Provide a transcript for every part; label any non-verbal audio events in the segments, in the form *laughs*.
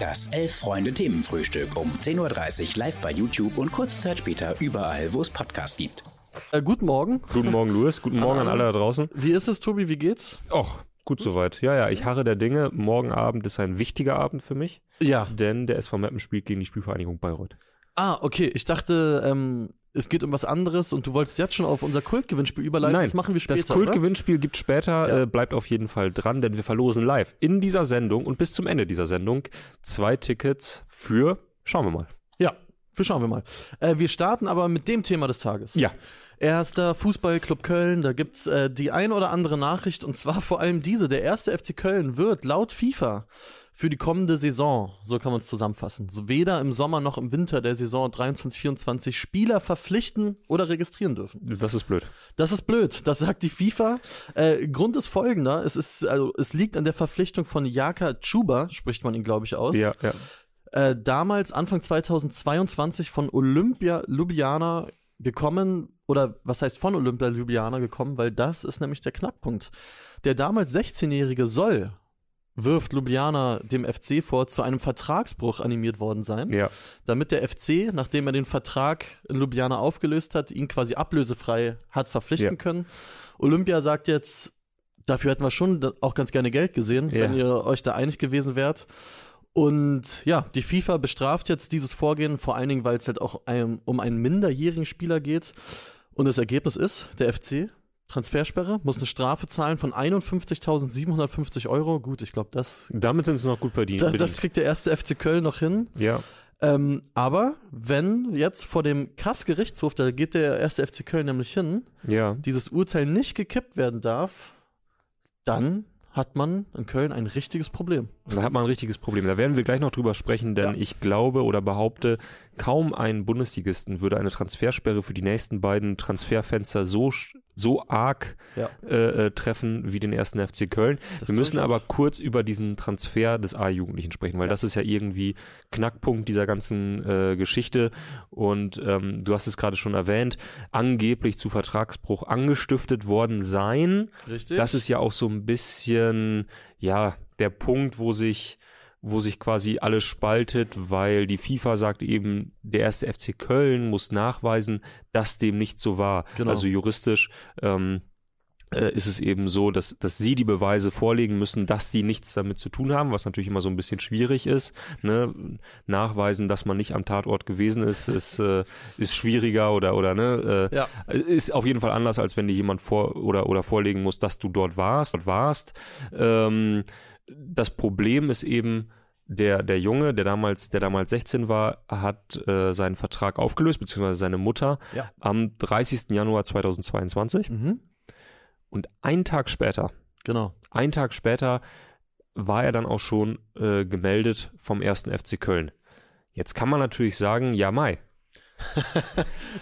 Das Elf-Freunde-Themenfrühstück um 10.30 Uhr live bei YouTube und kurze Zeit später überall, wo es Podcasts gibt. Äh, guten Morgen. Guten Morgen, Louis. Guten Morgen an alle da draußen. Wie ist es, Tobi? Wie geht's? Och, gut soweit. Ja, ja, ich harre der Dinge. Morgen Abend ist ein wichtiger Abend für mich, Ja. denn der SV Meppen spielt gegen die Spielvereinigung Bayreuth. Ah, okay. Ich dachte, ähm, es geht um was anderes und du wolltest jetzt schon auf unser Kultgewinnspiel überleiten. Nein, das machen wir später. Das Kultgewinnspiel gibt später, Ja. äh, bleibt auf jeden Fall dran, denn wir verlosen live in dieser Sendung und bis zum Ende dieser Sendung zwei Tickets für, schauen wir mal. Ja, für schauen wir mal. Äh, wir starten aber mit dem Thema des Tages. Ja. Erster Fußballclub Köln, da gibt's äh, die ein oder andere Nachricht und zwar vor allem diese. Der erste FC Köln wird laut FIFA für die kommende Saison, so kann man es zusammenfassen, so weder im Sommer noch im Winter der Saison 23-24 Spieler verpflichten oder registrieren dürfen. Das ist blöd. Das ist blöd, das sagt die FIFA. Äh, Grund ist folgender, es ist, also, es liegt an der Verpflichtung von Jaka Chuba, spricht man ihn, glaube ich, aus. Ja, ja. Äh, damals, Anfang 2022, von Olympia Ljubljana gekommen, oder was heißt von Olympia Ljubljana gekommen, weil das ist nämlich der Knackpunkt. Der damals 16-Jährige soll, wirft Ljubljana dem FC vor, zu einem Vertragsbruch animiert worden sein Ja, damit der FC, nachdem er den Vertrag in Ljubljana aufgelöst hat, ihn quasi ablösefrei hat verpflichten Ja. können. Olympia sagt jetzt, dafür hätten wir schon auch ganz gerne Geld gesehen, Ja. wenn ihr euch da einig gewesen wärt. Und ja, die FIFA bestraft jetzt dieses Vorgehen, vor allen Dingen, weil es halt auch um einen minderjährigen Spieler geht. Und das Ergebnis ist, der FC, Transfersperre, muss eine Strafe zahlen von 51.750 Euro. Gut, ich glaube, das, damit sind sie noch gut bedient. das, das kriegt der erste FC Köln noch hin. ja, Ähm, aber wenn jetzt vor dem Kassgerichtshof, da geht der erste FC Köln nämlich hin, ja. dieses Urteil nicht gekippt werden darf, dann hat man in Köln ein richtiges Problem. Da hat man ein richtiges Problem. Da werden wir gleich noch drüber sprechen, denn Ja. ich glaube oder behaupte, kaum ein Bundesligisten würde eine Transfersperre für die nächsten beiden Transferfenster so, so arg Ja. äh, äh, treffen wie den ersten FC Köln. Das wir müssen aber kurz über diesen Transfer des A-Jugendlichen sprechen, weil das ist ja irgendwie Knackpunkt dieser ganzen äh, Geschichte. Und ähm, du hast es gerade schon erwähnt, angeblich zu Vertragsbruch angestiftet worden sein. Richtig? Das ist ja auch so ein bisschen, ja, der Punkt, wo sich, wo sich quasi alles spaltet, weil die FIFA sagt eben, der erste FC Köln muss nachweisen, dass dem nicht so war. Genau. Also juristisch ähm, äh, ist es eben so, dass, dass sie die Beweise vorlegen müssen, dass sie nichts damit zu tun haben, was natürlich immer so ein bisschen schwierig ist. Ne? Nachweisen, dass man nicht am Tatort gewesen ist, ist, äh, ist schwieriger oder, oder ne, äh, Ja. ist auf jeden Fall anders, als wenn dir jemand vor oder, oder vorlegen muss, dass du dort warst. Dort warst. Ähm, das Problem ist eben, der, der Junge, der damals, der damals 16 war, hat äh, seinen Vertrag aufgelöst, beziehungsweise seine Mutter, Ja. am 30. Januar 2022. Mhm. Und einen Tag später, Genau. einen Tag später war er dann auch schon äh, gemeldet vom ersten FC Köln. Jetzt kann man natürlich sagen, ja, Mai.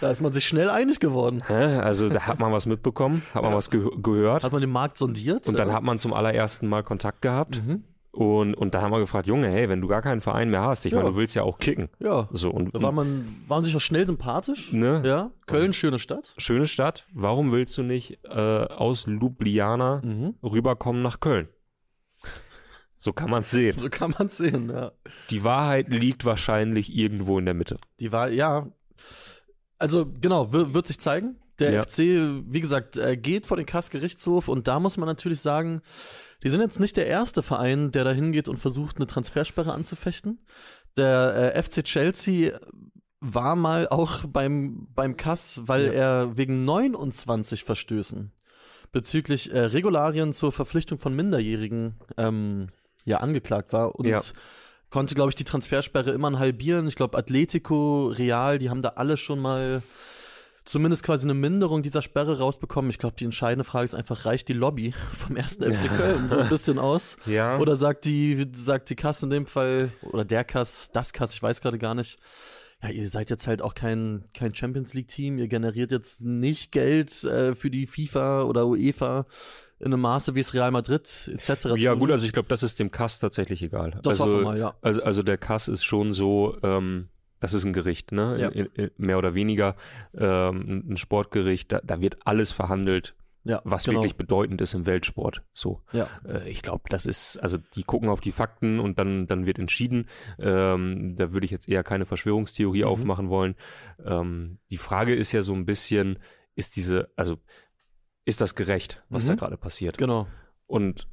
Da ist man sich schnell einig geworden. Also da hat man was mitbekommen, hat man Ja. was ge gehört. Hat man den Markt sondiert? Und dann Ja. hat man zum allerersten Mal Kontakt gehabt. Mhm. Und, und dann haben wir gefragt, Junge, hey, wenn du gar keinen Verein mehr hast, ich Ja. meine, du willst ja auch kicken. Ja. So, und, Da war man, waren sich auch schnell sympathisch. ne? Ja. Köln, schöne Stadt. Schöne Stadt. Warum willst du nicht äh, aus Ljubljana Mhm. rüberkommen nach Köln? So kann man es sehen. So kann man sehen, ja. Die Wahrheit liegt wahrscheinlich irgendwo in der Mitte. Die war, ja. Also, genau, wird, sich zeigen. Der Ja. FC, wie gesagt, äh, geht vor den Kassgerichtshof und da muss man natürlich sagen, die sind jetzt nicht der erste Verein, der da hingeht und versucht, eine Transfersperre anzufechten. Der äh, FC Chelsea war mal auch beim, beim Kass, weil Ja. er wegen 29 Verstößen bezüglich äh, Regularien zur Verpflichtung von Minderjährigen ähm, ja angeklagt war und Ja. Konnte, glaube ich, die Transfersperre immer halbieren. Ich glaube, Atletico, Real, die haben da alle schon mal zumindest quasi eine Minderung dieser Sperre rausbekommen. Ich glaube, die entscheidende Frage ist einfach, reicht die Lobby *laughs* vom ersten FC Köln so ein bisschen aus? Ja. Oder sagt die, sagt die Kasse in dem Fall, oder der Kass, das Kass, ich weiß gerade gar nicht, ja, ihr seid jetzt halt auch kein, kein Champions League-Team, ihr generiert jetzt nicht Geld äh, für die FIFA oder UEFA in einem Maße, wie es Real Madrid etc. Ja, gut, also ich glaube, das ist dem Kass tatsächlich egal. Das also, mal, ja. Also, also der Kass ist schon so, ähm, das ist ein Gericht, ne? Ja. In, in, mehr oder weniger ähm, ein Sportgericht, da, da wird alles verhandelt, Ja, was genau. wirklich bedeutend ist im Weltsport. So. Ja. Äh, ich glaube, das ist, also die gucken auf die Fakten und dann, dann wird entschieden. Ähm, da würde ich jetzt eher keine Verschwörungstheorie Mhm. aufmachen wollen. Ähm, die Frage ist ja so ein bisschen, ist diese, also ist das gerecht, was da Mhm. gerade passiert? Genau. Und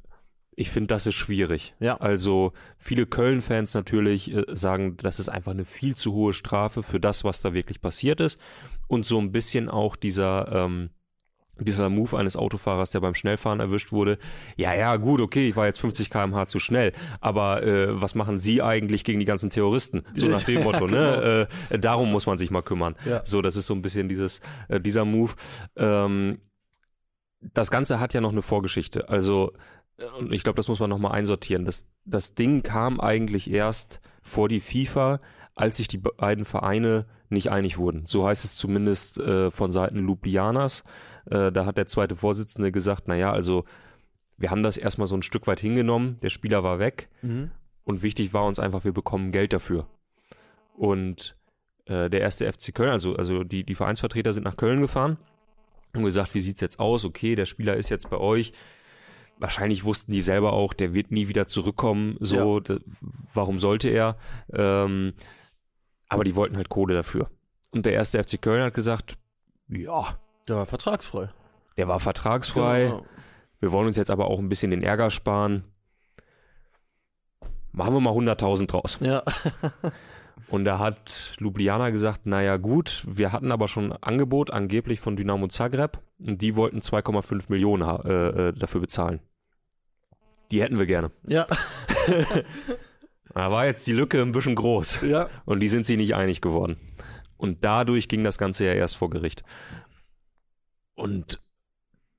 ich finde, das ist schwierig. Ja. Also viele Köln-Fans natürlich äh, sagen, das ist einfach eine viel zu hohe Strafe für das, was da wirklich passiert ist. Und so ein bisschen auch dieser, ähm, dieser Move eines Autofahrers, der beim Schnellfahren erwischt wurde. Ja, ja, gut, okay, ich war jetzt 50 km/h zu schnell, aber äh, was machen Sie eigentlich gegen die ganzen Terroristen? So nach dem *laughs* Motto, ne? Äh, darum muss man sich mal kümmern. Ja. So, das ist so ein bisschen dieses, äh, dieser Move. Ähm, das Ganze hat ja noch eine Vorgeschichte. Also, äh, ich glaube, das muss man nochmal einsortieren. Das, das Ding kam eigentlich erst vor die FIFA, als sich die beiden Vereine nicht einig wurden. So heißt es zumindest äh, von Seiten Ljubljanas. Äh, da hat der zweite Vorsitzende gesagt, naja, also wir haben das erstmal so ein Stück weit hingenommen, der Spieler war weg Mhm. und wichtig war uns einfach, wir bekommen Geld dafür. Und äh, der erste FC Köln, also, also die, die Vereinsvertreter sind nach Köln gefahren und gesagt, wie sieht's jetzt aus? Okay, der Spieler ist jetzt bei euch. Wahrscheinlich wussten die selber auch, der wird nie wieder zurückkommen. So, da, warum sollte er? Ähm, aber die wollten halt Kohle dafür. Und der erste FC Köln hat gesagt, ja, Der war vertragsfrei. der war vertragsfrei. Genau. Wir wollen uns jetzt aber auch ein bisschen den Ärger sparen. Machen wir mal 100.000 draus. Ja. *laughs* Und da hat Ljubljana gesagt, naja gut, wir hatten aber schon ein Angebot angeblich von Dynamo Zagreb und die wollten 2,5 Millionen äh, äh, dafür bezahlen. Die hätten wir gerne. Ja. *laughs* Da war jetzt die Lücke ein bisschen groß Ja. und die sind sich nicht einig geworden. Und dadurch ging das Ganze ja erst vor Gericht. Und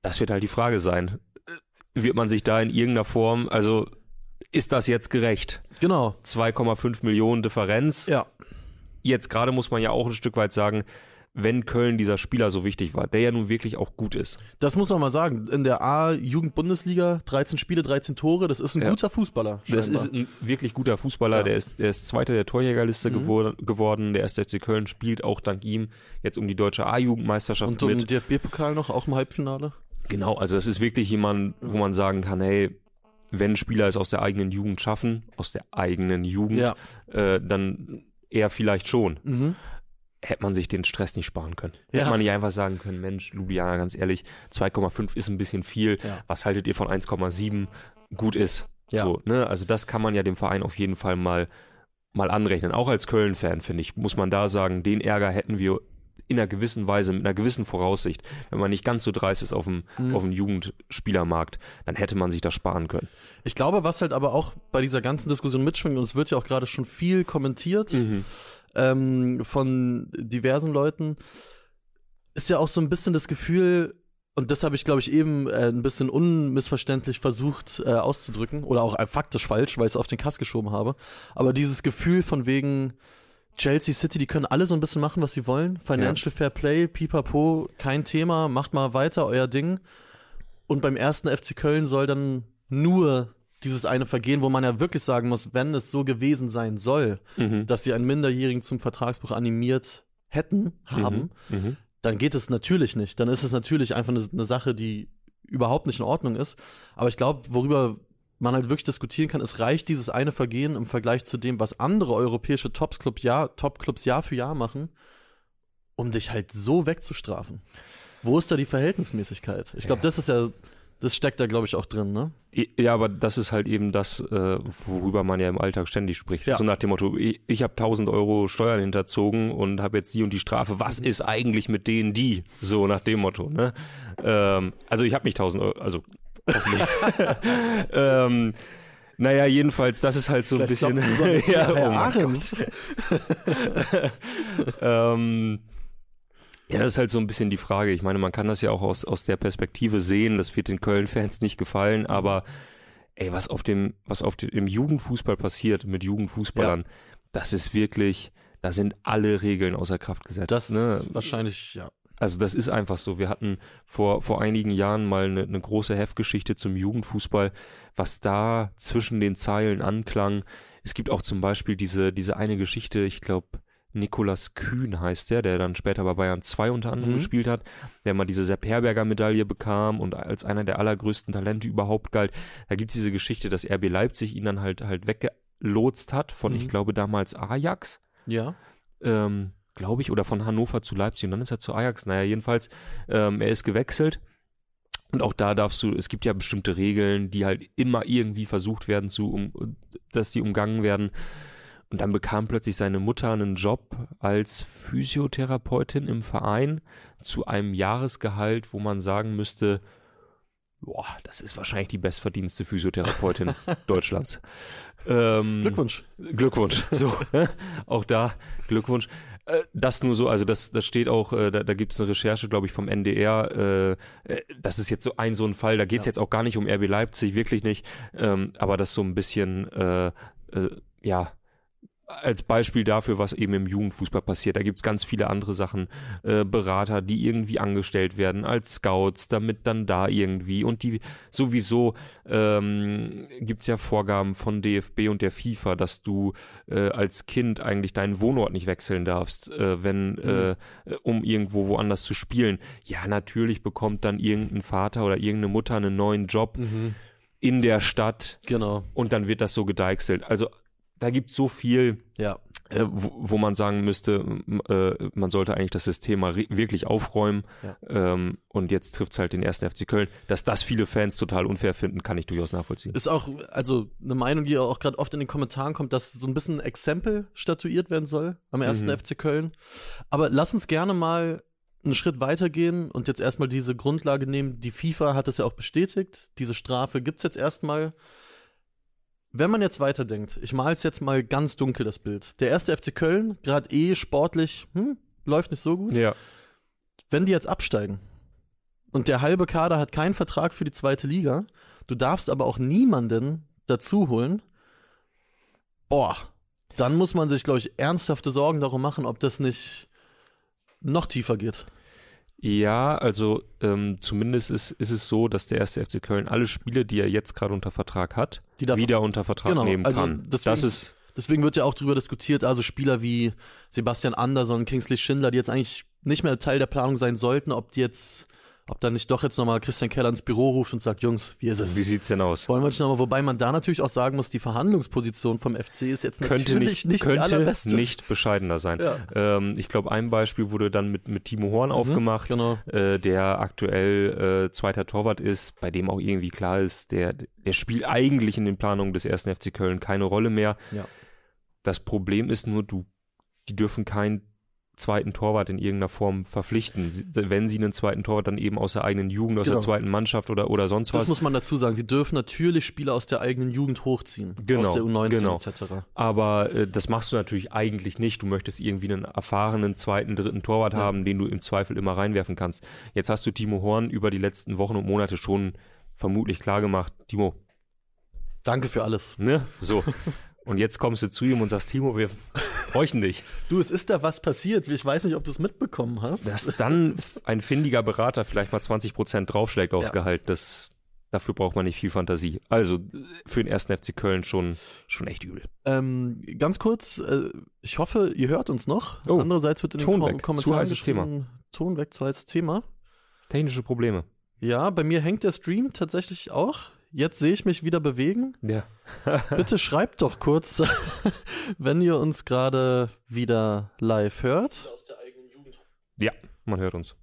das wird halt die Frage sein. Wird man sich da in irgendeiner Form, also ist das jetzt gerecht? Genau. 2,5 Millionen Differenz. Ja. Jetzt gerade muss man ja auch ein Stück weit sagen, wenn Köln dieser Spieler so wichtig war, der ja nun wirklich auch gut ist. Das muss man mal sagen. In der A-Jugend-Bundesliga 13 Spiele, 13 Tore. Das ist ein Ja. guter Fußballer. Das scheinbar. ist ein wirklich guter Fußballer, Ja. der, ist, der ist Zweiter der Torjägerliste Mhm. gewor geworden. Der erste FC Köln spielt auch dank ihm jetzt um die deutsche A-Jugendmeisterschaft Und um mit. den DFB-Pokal noch, auch im Halbfinale. Genau, also das ist wirklich jemand, wo man sagen kann, hey, wenn Spieler es aus der eigenen Jugend schaffen, aus der eigenen Jugend, Ja. äh, dann eher vielleicht schon. Mhm. hätte man sich den Stress nicht sparen können. Ja. Hätte man nicht einfach sagen können, Mensch, Ljubljana, ganz ehrlich, 2,5 ist ein bisschen viel. Ja. Was haltet ihr von 1,7? Gut ist. So, ne? Also das kann man ja dem Verein auf jeden Fall mal, mal anrechnen. Auch als Köln-Fan, finde ich, muss man da sagen, den Ärger hätten wir in einer gewissen Weise, mit einer gewissen Voraussicht, wenn man nicht ganz so dreist ist auf dem, Mhm. auf dem Jugendspielermarkt, dann hätte man sich das sparen können. Ich glaube, was halt aber auch bei dieser ganzen Diskussion mitschwingt, und es wird ja auch gerade schon viel kommentiert ähm, von diversen Leuten, ist ja auch so ein bisschen das Gefühl, und das habe ich, glaube ich, eben äh, ein bisschen unmissverständlich versucht äh, auszudrücken, oder auch äh, faktisch falsch, weil ich es auf den Kass geschoben habe. Aber dieses Gefühl von wegen Chelsea City, die können alle so ein bisschen machen, was sie wollen. Financial Fair Play, pipapo, kein Thema, macht mal weiter euer Ding. Und beim ersten FC Köln soll dann nur dieses eine Vergehen, wo man ja wirklich sagen muss, wenn es so gewesen sein soll, Mhm. dass sie einen Minderjährigen zum Vertragsbruch animiert hätten, haben, Mhm. dann geht es natürlich nicht. Dann ist es natürlich einfach eine, eine Sache, die überhaupt nicht in Ordnung ist. Aber ich glaube, worüber man halt wirklich diskutieren kann, es reicht dieses eine Vergehen im Vergleich zu dem, was andere europäische Top-Clubs Jahr, Top Jahr für Jahr machen, um dich halt so wegzustrafen. Wo ist da die Verhältnismäßigkeit? Ich glaube, Ja. das ist ja, das steckt da, glaube ich, auch drin, ne? Ja, aber das ist halt eben das, äh, worüber man ja im Alltag ständig spricht. Ja. So nach dem Motto, ich, ich habe 1000 Euro Steuern hinterzogen und habe jetzt die und die Strafe. Was ist eigentlich mit denen die? So nach dem Motto. Ne? Ähm, also ich habe nicht 1000 Euro, also. *laughs* ähm, naja, jedenfalls, das ist halt so ein Gleich bisschen. so *laughs* ja, oh Ahrens. *laughs* ähm, ja, das ist halt so ein bisschen die Frage. Ich meine, man kann das ja auch aus, aus der Perspektive sehen. Das wird den Köln-Fans nicht gefallen, aber ey, was auf dem, was auf dem im Jugendfußball passiert mit Jugendfußballern, das ist wirklich, da sind alle Regeln außer Kraft gesetzt. Das ne? wahrscheinlich, ja. Also das ist einfach so. Wir hatten vor, vor einigen Jahren mal eine, eine große Heftgeschichte zum Jugendfußball, was da zwischen den Zeilen anklang. Es gibt auch zum Beispiel diese, diese eine Geschichte, ich glaube, Nikolas Kühn heißt der, der dann später bei Bayern 2 unter anderem Mhm. gespielt hat, der mal diese Sepp Herberger Medaille bekam und als einer der allergrößten Talente überhaupt galt. Da gibt es diese Geschichte, dass RB Leipzig ihn dann halt halt weggelotst hat von, Mhm. ich glaube, damals Ajax Ja. ähm, glaube ich, oder von Hannover zu Leipzig und dann ist er zu Ajax. Naja, jedenfalls, ähm, er ist gewechselt. Und auch da darfst du, es gibt ja bestimmte Regeln, die halt immer irgendwie versucht werden zu, um, dass die umgangen werden. Und dann bekam plötzlich seine Mutter einen Job als Physiotherapeutin im Verein zu einem Jahresgehalt, wo man sagen müsste, boah, das ist wahrscheinlich die bestverdienste Physiotherapeutin *laughs* Deutschlands. Ähm, Glückwunsch. Glückwunsch. So, *laughs* *laughs* auch da Glückwunsch. Äh, Das nur so, also das, das steht auch, äh, da, da gibt es eine Recherche, glaube ich, vom NDR. äh, äh, Das ist jetzt so ein so ein Fall, da geht es Ja. jetzt auch gar nicht um RB Leipzig, wirklich nicht. Ähm, aber das so ein bisschen, äh, äh, ja, als Beispiel dafür, was eben im Jugendfußball passiert. Da gibt es ganz viele andere Sachen, äh, Berater, die irgendwie angestellt werden als Scouts, damit dann da irgendwie und die sowieso ähm, gibt es ja Vorgaben von DFB und der FIFA, dass du äh, als Kind eigentlich deinen Wohnort nicht wechseln darfst, äh, wenn äh, um irgendwo woanders zu spielen. Ja, natürlich bekommt dann irgendein Vater oder irgendeine Mutter einen neuen Job Mhm. in der Stadt Genau. und dann wird das so gedeichselt. Also da gibt es so viel, Ja. äh, wo, wo man sagen müsste, äh, man sollte eigentlich das System mal wirklich aufräumen. Ja. Ähm, und jetzt trifft es halt den ersten FC Köln. Dass das viele Fans total unfair finden, kann ich durchaus nachvollziehen. Ist auch, also eine Meinung, die auch gerade oft in den Kommentaren kommt, dass so ein bisschen ein Exempel statuiert werden soll am ersten Mhm. FC Köln. Aber lass uns gerne mal einen Schritt weitergehen und jetzt erstmal diese Grundlage nehmen. Die FIFA hat es ja auch bestätigt. Diese Strafe gibt es jetzt erstmal. Wenn man jetzt weiterdenkt, ich male es jetzt mal ganz dunkel, das Bild. Der erste FC Köln, gerade eh sportlich, hm, läuft nicht so gut. Ja. Wenn die jetzt absteigen und der halbe Kader hat keinen Vertrag für die zweite Liga, du darfst aber auch niemanden dazu holen, boah, dann muss man sich, glaube ich, ernsthafte Sorgen darum machen, ob das nicht noch tiefer geht. Ja, also ähm, zumindest ist, ist es so, dass der erste FC Köln alle Spiele, die er jetzt gerade unter Vertrag hat, wieder unter Vertrag Genau, nehmen also kann. deswegen- das ist Deswegen wird ja auch darüber diskutiert, also Spieler wie Sebastian Andersson, Kingsley Schindler, die jetzt eigentlich nicht mehr Teil der Planung sein sollten, ob die jetzt, ob dann nicht doch jetzt nochmal Christian Keller ins Büro ruft und sagt, Jungs, wie ist es? wie sieht's denn aus? Wollen wir nicht nochmal, wobei man da natürlich auch sagen muss, die Verhandlungsposition vom FC ist jetzt könnte natürlich nicht, nicht, die könnte allerbeste. nicht bescheidener sein. Ja. Ähm, ich glaube, ein Beispiel wurde dann mit, mit Timo Horn aufgemacht, Genau. äh, der aktuell äh, zweiter Torwart ist, bei dem auch irgendwie klar ist, der, der spielt eigentlich in den Planungen des ersten FC Köln keine Rolle mehr. Ja. Das Problem ist nur, du, die dürfen keinen zweiten Torwart in irgendeiner Form verpflichten. Sie, wenn sie einen zweiten Torwart dann eben aus der eigenen Jugend, aus Genau. der zweiten Mannschaft oder, oder sonst Das was. muss man dazu sagen. Sie dürfen natürlich Spieler aus der eigenen Jugend hochziehen. Genau, Aus der U19 genau. etc. Aber äh, das machst du natürlich eigentlich nicht. Du möchtest irgendwie einen erfahrenen zweiten, dritten Torwart Ja. haben, den du im Zweifel immer reinwerfen kannst. Jetzt hast du Timo Horn über die letzten Wochen und Monate schon vermutlich klar gemacht. Timo, Danke für alles. ne? So. Und jetzt kommst du zu ihm und sagst, Timo, wir bräuchten dich. Du, es ist da was passiert. Ich weiß nicht, ob du es mitbekommen hast. Dass dann ein findiger Berater vielleicht mal 20 Prozent draufschlägt aufs Ja. Gehalt, das, dafür braucht man nicht viel Fantasie. Also für den ersten FC Köln schon, schon echt übel. Ähm, ganz kurz, äh, ich hoffe, ihr hört uns noch. Oh, Andererseits wird in den Ton Kom weg. Zu Kommentaren heißes geschrieben, Ton weg, zu heißes Thema. Technische Probleme. Ja, bei mir hängt der Stream tatsächlich auch. Jetzt sehe ich mich wieder bewegen. Ja. *laughs* Bitte schreibt doch kurz, *laughs* wenn ihr uns gerade wieder live hört. Ja, man hört uns.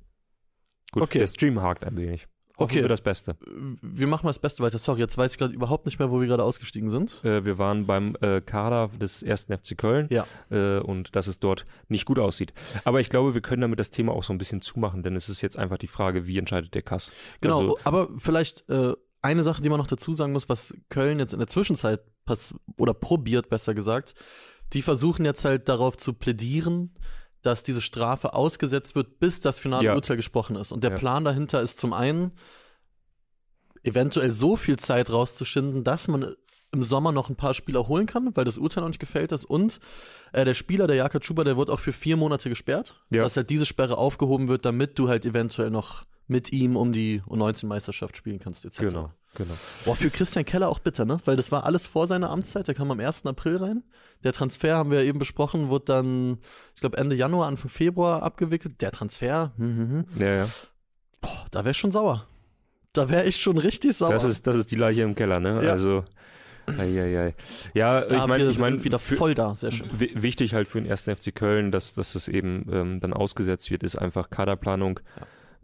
Gut, Okay. der Stream hakt ein wenig. Hoffen Okay. wir das Beste. Wir machen mal das Beste weiter. Sorry, jetzt weiß ich gerade überhaupt nicht mehr, wo wir gerade ausgestiegen sind. Äh, wir waren beim äh, Kader des ersten FC Köln Ja. äh, und dass es dort nicht gut aussieht. Aber ich glaube, wir können damit das Thema auch so ein bisschen zumachen, denn es ist jetzt einfach die Frage, wie entscheidet der Kass? Genau, Also, aber vielleicht äh, eine Sache, die man noch dazu sagen muss, was Köln jetzt in der Zwischenzeit oder probiert, besser gesagt, die versuchen jetzt halt darauf zu plädieren, dass diese Strafe ausgesetzt wird, bis das finale Ja. Urteil gesprochen ist. Und der Ja. Plan dahinter ist zum einen, eventuell so viel Zeit rauszuschinden, dass man im Sommer noch ein paar Spieler holen kann, weil das Urteil noch nicht gefällt ist. Und äh, der Spieler, der Jaka Chuba, der wird auch für vier Monate gesperrt, Ja. dass halt diese Sperre aufgehoben wird, damit du halt eventuell noch mit ihm um die U19-Meisterschaft spielen kannst, etc. Genau, genau. Boah, für Christian Keller auch bitter, ne? Weil das war alles vor seiner Amtszeit, der kam am 1. April rein. Der Transfer, haben wir ja eben besprochen, wurde dann, ich glaube, Ende Januar, Anfang Februar abgewickelt. Der Transfer, hm, hm, hm. Ja, ja. Boah, da wäre ich schon sauer. Da wäre ich schon richtig sauer. Das ist, das ist die Leiche im Keller, ne? Ja. Also. Eieiei. Ja, Ja, ich meine, ich meine, wieder voll da, sehr schön. wi- wichtig halt für den ersten FC Köln, dass, dass es eben ähm, dann ausgesetzt wird, ist einfach Kaderplanung.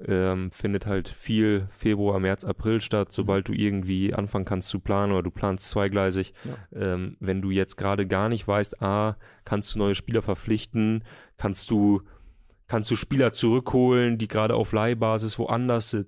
Ähm, findet halt viel Februar, März, April statt, sobald du irgendwie anfangen kannst zu planen oder du planst zweigleisig. Ähm, wenn du jetzt gerade gar nicht weißt, ah, kannst du neue Spieler verpflichten, kannst du, kannst du Spieler zurückholen, die gerade auf Leihbasis woanders sind.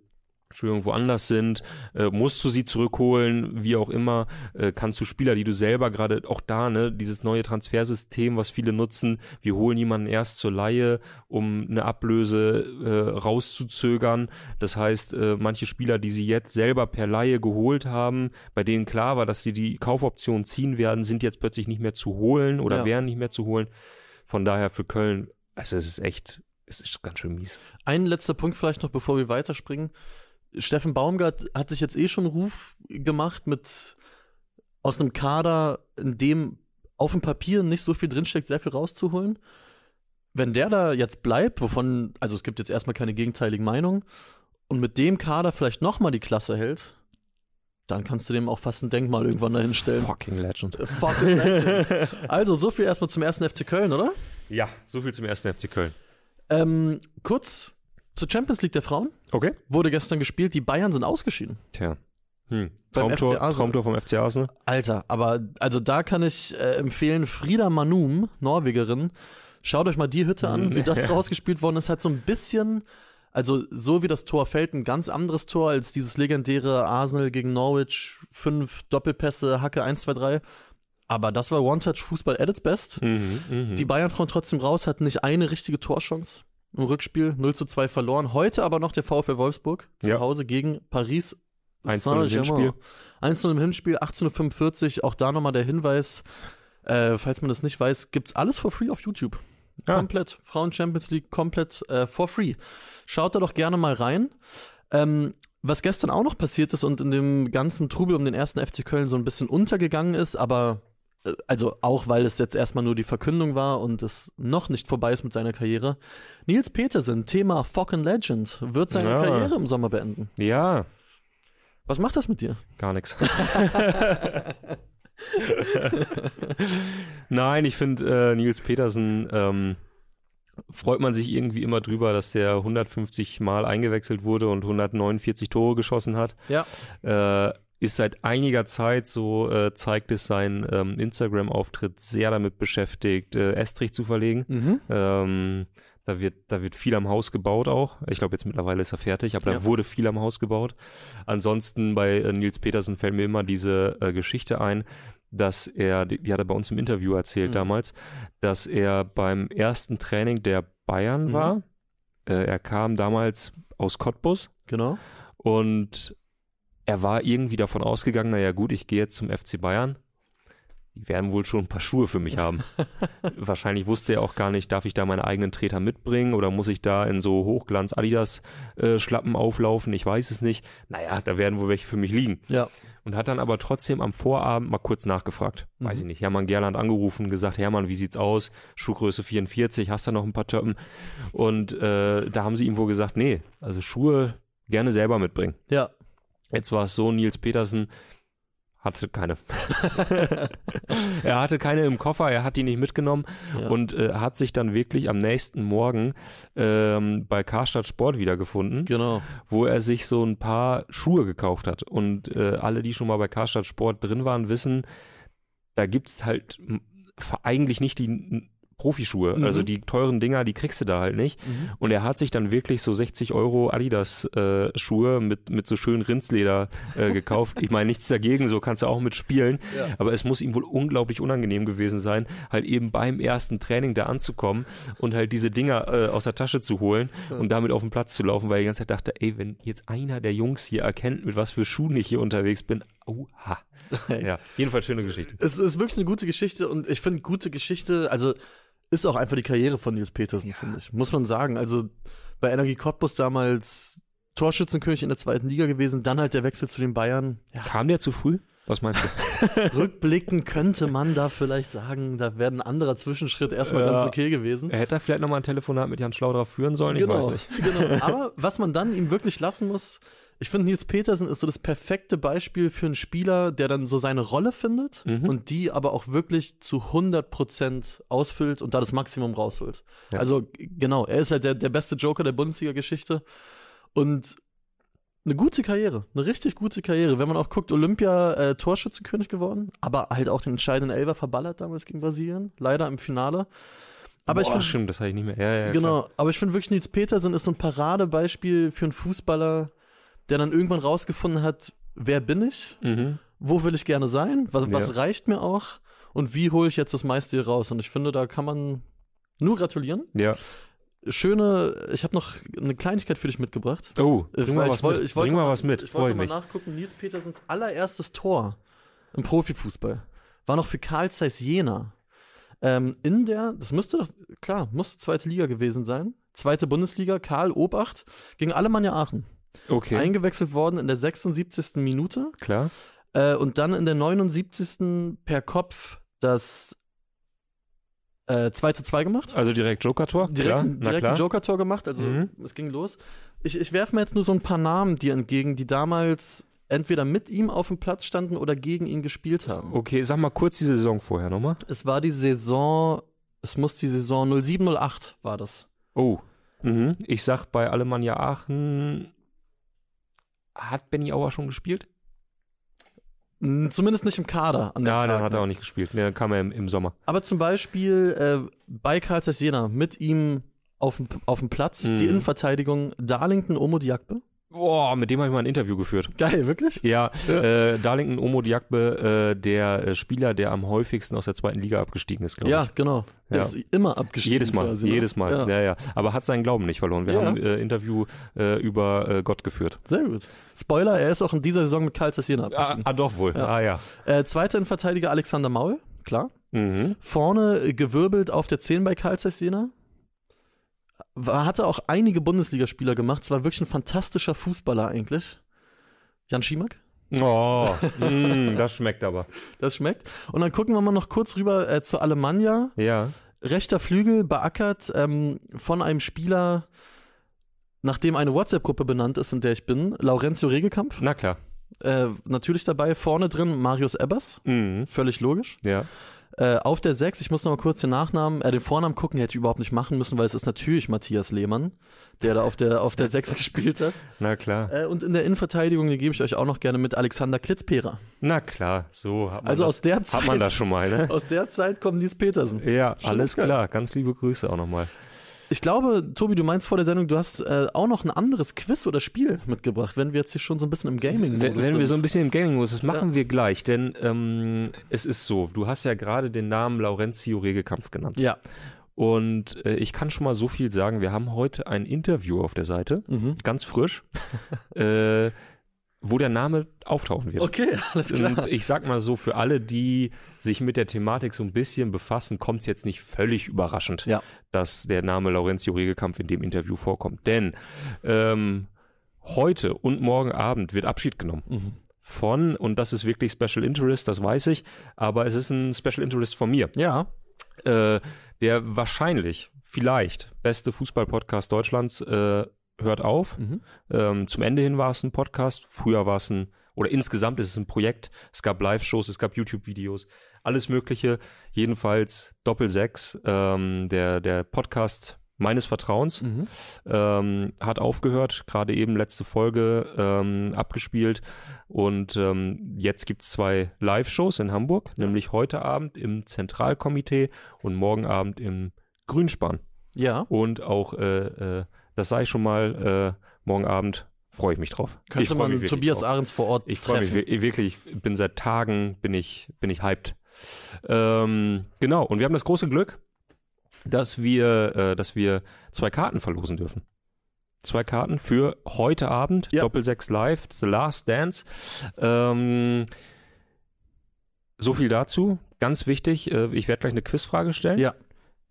Entschuldigung, woanders sind, äh, musst du sie zurückholen, wie auch immer, äh, kannst du Spieler, die du selber gerade, auch da, ne, dieses neue Transfersystem, was viele nutzen, wir holen jemanden erst zur Laie, um eine Ablöse äh, rauszuzögern. Das heißt, äh, manche Spieler, die sie jetzt selber per Laie geholt haben, bei denen klar war, dass sie die Kaufoption ziehen werden, sind jetzt plötzlich nicht mehr zu holen oder Ja. wären nicht mehr zu holen. Von daher für Köln, also es ist echt, es ist ganz schön mies. Ein letzter Punkt vielleicht noch, bevor wir weiterspringen. Steffen Baumgart hat sich jetzt eh schon einen Ruf gemacht mit aus einem Kader, in dem auf dem Papier nicht so viel drinsteckt, sehr viel rauszuholen. Wenn der da jetzt bleibt, wovon, also es gibt jetzt erstmal keine gegenteiligen Meinungen, und mit dem Kader vielleicht nochmal die Klasse hält, dann kannst du dem auch fast ein Denkmal irgendwann dahin stellen. Fucking Legend. Fucking legend. *laughs* Also, so viel erstmal zum ersten FC Köln, oder? Ja, so viel zum ersten FC Köln. Ähm, kurz zur Champions League der Frauen. Okay. Wurde gestern gespielt, die Bayern sind ausgeschieden. Tja. Hm. Traumtor. Traumtor vom FC Arsenal. Alter, aber also da kann ich äh, empfehlen, Frida Manum, Norwegerin, schaut euch mal die Hütte an, wie das *laughs* rausgespielt worden ist. Hat so ein bisschen, also so wie das Tor fällt, ein ganz anderes Tor als dieses legendäre Arsenal gegen Norwich, fünf Doppelpässe, Hacke 1, 2, 3. Aber das war One-Touch-Fußball at its best. Mhm, mhm. Die Bayern-Frauen trotzdem raus, hatten nicht eine richtige Torchance im Rückspiel, 0 zu 2 verloren. Heute aber noch der VfL Wolfsburg zu Ja. Hause gegen Paris 1-0 im Hinspiel. 1-0 im Hinspiel, 18.45 Uhr. Auch da nochmal der Hinweis, äh, falls man das nicht weiß, gibt's alles for free auf YouTube. Ah. Komplett. Frauen Champions League komplett äh, for free. Schaut da doch gerne mal rein. Ähm, was gestern auch noch passiert ist und in dem ganzen Trubel um den ersten FC Köln so ein bisschen untergegangen ist, aber also auch weil es jetzt erstmal nur die Verkündung war und es noch nicht vorbei ist mit seiner Karriere. Nils Petersen, Thema Fucking Legend, wird seine Ja. Karriere im Sommer beenden. Ja, Was macht das mit dir? gar nichts. *laughs* Nein, ich finde äh, Nils Petersen ähm, freut man sich irgendwie immer drüber, dass der 150 Mal eingewechselt wurde und 149 Tore geschossen hat. Ja. Äh, ist seit einiger Zeit, so äh, zeigt es sein ähm, Instagram-Auftritt, sehr damit beschäftigt, äh, Estrich zu verlegen. Mhm. Ähm, da wird, da wird viel am Haus gebaut auch. Ich glaube, jetzt mittlerweile ist er fertig, aber Ja. da wurde viel am Haus gebaut. Ansonsten bei äh, Nils Petersen fällt mir immer diese äh, Geschichte ein, dass er, die, die hat er bei uns im Interview erzählt Mhm. damals, dass er beim ersten Training der Bayern Mhm. war. Äh, er kam damals aus Cottbus Genau. und er war irgendwie davon ausgegangen, naja gut, ich gehe jetzt zum FC Bayern. Die werden wohl schon ein paar Schuhe für mich haben. *laughs* Wahrscheinlich wusste er auch gar nicht, darf ich da meine eigenen Treter mitbringen oder muss ich da in so Hochglanz Adidas äh, Schlappen auflaufen? Ich weiß es nicht. Naja, da werden wohl welche für mich liegen. Ja. Und hat dann aber trotzdem am Vorabend mal kurz nachgefragt. Weiß Mhm. ich nicht. Hermann Gerland angerufen, gesagt, Hermann, wie sieht's aus? Schuhgröße 44, hast du noch ein paar Töppen? Und äh, da haben sie ihm wohl gesagt, nee, also Schuhe gerne selber mitbringen. Ja. Jetzt war es so, Nils Petersen hatte keine. *laughs* er hatte keine im Koffer, er hat die nicht mitgenommen Ja. und äh, hat sich dann wirklich am nächsten Morgen ähm, bei Karstadt Sport wiedergefunden, Genau. wo er sich so ein paar Schuhe gekauft hat. Und äh, alle, die schon mal bei Karstadt Sport drin waren, wissen, da gibt's halt m, eigentlich nicht die Profischuhe. Mhm. Also die teuren Dinger, die kriegst du da halt nicht. Mhm. Und er hat sich dann wirklich so 60 Euro Adidas äh, Schuhe mit, mit so schönen Rindsleder äh, gekauft. Ich meine, nichts dagegen, so kannst du auch mitspielen. Ja. Aber es muss ihm wohl unglaublich unangenehm gewesen sein, halt eben beim ersten Training da anzukommen und halt diese Dinger äh, aus der Tasche zu holen und damit auf den Platz zu laufen, weil er die ganze Zeit dachte, ey, wenn jetzt einer der Jungs hier erkennt, mit was für Schuhen ich hier unterwegs bin, auha. *laughs* Ja, jedenfalls schöne Geschichte. Es ist wirklich eine gute Geschichte und ich finde, gute Geschichte, also ist auch einfach die Karriere von Nils Petersen, finde ich. Muss man sagen. Also bei Energie Cottbus damals Torschützenkönig in der zweiten Liga gewesen, dann halt der Wechsel zu den Bayern. Ja, Kam der zu früh? Was meinst du? *laughs* *laughs* rückblickend könnte man da vielleicht sagen, da wäre ein anderer Zwischenschritt erstmal Ja. ganz okay gewesen. Er hätte vielleicht nochmal ein Telefonat mit Jan Schlaudraff führen sollen, ich weiß nicht. genau. *laughs* Aber was man dann ihm wirklich lassen muss, ich finde, Nils Petersen ist so das perfekte Beispiel für einen Spieler, der dann so seine Rolle findet Mhm. und die aber auch wirklich zu 100% ausfüllt und da das Maximum rausholt. Ja. Also genau, er ist halt der, der beste Joker der Bundesliga-Geschichte und eine gute Karriere, eine richtig gute Karriere. Wenn man auch guckt, Olympia äh, Torschützenkönig geworden, aber halt auch den entscheidenden Elfer verballert damals gegen Brasilien, leider im Finale. Aber ich Boah, finde stimmt, das habe ich nicht mehr. Ja, ja, genau, aber ich finde wirklich, Nils Petersen ist so ein Paradebeispiel für einen Fußballer, der dann irgendwann rausgefunden hat, wer bin ich. Mhm. wo will ich gerne sein, was, was Ja. reicht mir auch und wie hole ich jetzt das meiste hier raus. Und ich finde, da kann man nur gratulieren. Ja. Schöne, ich habe noch eine Kleinigkeit für dich mitgebracht. Oh, Äh, bring mal weil was ich woll- mit. ich wollte bring mal mal- was mit, Ich wollte mal nachgucken, Nils Petersens allererstes Tor im Profifußball war noch für Karl Zeiss Jena. Ähm, in der, das müsste doch, klar, muss zweite Liga gewesen sein. Zweite Bundesliga, Karl Obacht gegen Alemannia Aachen. Okay, Eingewechselt worden in der 76. Minute klar. äh, und dann in der 79. per Kopf das äh, 2 zu 2 gemacht. Also direkt Joker-Tor, Direkt, klar. direkt ein. Joker-Tor gemacht, also Mhm. es ging los. Ich, ich werfe mir jetzt nur so ein paar Namen dir entgegen, die damals entweder mit ihm auf dem Platz standen oder gegen ihn gespielt haben. Okay, sag mal kurz die Saison vorher nochmal. Es war die Saison, es muss die Saison 0708 war das. Oh. Mhm. Ich sag bei Alemannia Aachen. Hat Benny Auer schon gespielt? Zumindest nicht im Kader. An Ja, Tag, dann hat ne? er auch nicht gespielt. Der kam ja im, im Sommer. Aber zum Beispiel äh, bei Karl Zeiss Jena mit ihm auf dem, auf dem Platz Mhm. die Innenverteidigung Darlington Omo Diakbe. Boah, mit dem habe ich mal ein Interview geführt. Geil, wirklich? Ja, äh, Darlington Omo Diakbe, äh, der äh, Spieler, der am häufigsten aus der zweiten Liga abgestiegen ist, glaube Ja, ich. genau. Der Ja. ist immer abgestiegen. Jedes Mal, quasi, ne? jedes Mal. Ja. Ja. ja, Aber hat seinen Glauben nicht verloren. Wir Ja. haben äh, Interview äh, über äh, Gott geführt. Sehr gut. Spoiler, er ist auch in dieser Saison mit Karl Zeiss Jena Ah, abgestiegen. ah, doch wohl. Ja. Ah, ja. Äh, zweiter Innenverteidiger Alexander Maul, klar. Mhm. Vorne äh, gewirbelt auf der 10 bei Karl Zeiss Jena. Hatte auch einige Bundesligaspieler gemacht. Es war wirklich ein fantastischer Fußballer eigentlich. Jan Schimak? Oh, mm, das schmeckt aber. Das schmeckt. Und dann gucken wir mal noch kurz rüber äh, zu Alemannia. Ja. Rechter Flügel beackert ähm, von einem Spieler, nachdem eine WhatsApp-Gruppe benannt ist, in der ich bin, Laurentio Regelkampf. Na klar. Äh, natürlich dabei, vorne drin Marius Ebbers, Mhm. völlig logisch. Ja. Äh, auf der 6, ich muss noch mal kurz den Nachnamen, äh, den Vornamen gucken, hätte ich überhaupt nicht machen müssen, weil es ist natürlich Matthias Lehmann, der da auf der, auf der 6 *laughs* gespielt hat. Na klar. Äh, und in der Innenverteidigung, die gebe ich euch auch noch gerne mit Alexander Klitzperer. Na klar. So hat man Also das, aus der Zeit, hat man das schon mal, ne? *laughs* aus der Zeit kommt Nils Petersen. Ja, Schon alles klar. Ganz liebe Grüße auch nochmal. Ich glaube, Tobi, du meinst vor der Sendung, du hast äh, auch noch ein anderes Quiz oder Spiel mitgebracht, wenn wir jetzt hier schon so ein bisschen im gaming Wenn, wenn wir so ein bisschen im Gaming muss, das machen Ja. wir gleich, denn ähm, es ist so, du hast ja gerade den Namen Laurentio Regelkampf genannt. Ja. Und äh, ich kann schon mal so viel sagen, wir haben heute ein Interview auf der Seite, Mhm. ganz frisch, *laughs* äh, wo der Name auftauchen wird. Okay, *laughs* alles klar. Und ich sag mal so, für alle, die sich mit der Thematik so ein bisschen befassen, kommt es jetzt nicht völlig überraschend, Ja. dass der Name Laurentio Regelkampf in dem Interview vorkommt. Denn ähm, heute und morgen Abend wird Abschied genommen Mhm. von, und das ist wirklich Special Interest, das weiß ich, aber es ist ein Special Interest von mir, Ja. äh, der wahrscheinlich, vielleicht beste Fußball-Podcast Deutschlands äh, hört auf. Mhm. Ähm, zum Ende hin war es ein Podcast, früher war es ein, oder insgesamt ist es ein Projekt. Es gab Live-Shows, es gab YouTube-Videos, alles Mögliche. Jedenfalls Doppel 6, ähm, der, der Podcast meines Vertrauens, Mhm. ähm, hat aufgehört, gerade eben letzte Folge ähm, abgespielt. Und ähm, jetzt gibt es zwei Live-Shows in Hamburg, nämlich heute Abend im Zentralkomitee und morgen Abend im Grünspan. Ja. Und auch, äh, äh, das sei schon mal, äh, morgen Abend freue ich mich drauf. ich Könnte freu man mich Tobias drauf. Ahrens vor Ort Ich freue mich wirklich, ich bin seit Tagen, bin ich, bin ich hyped. Ähm, genau, und wir haben das große Glück, dass wir, äh, dass wir zwei Karten verlosen dürfen. Zwei Karten für heute Abend, Ja. Doppel 6 Live, The Last Dance. Ähm, so viel dazu. Ganz wichtig, äh, ich werde gleich eine Quizfrage stellen. Ja.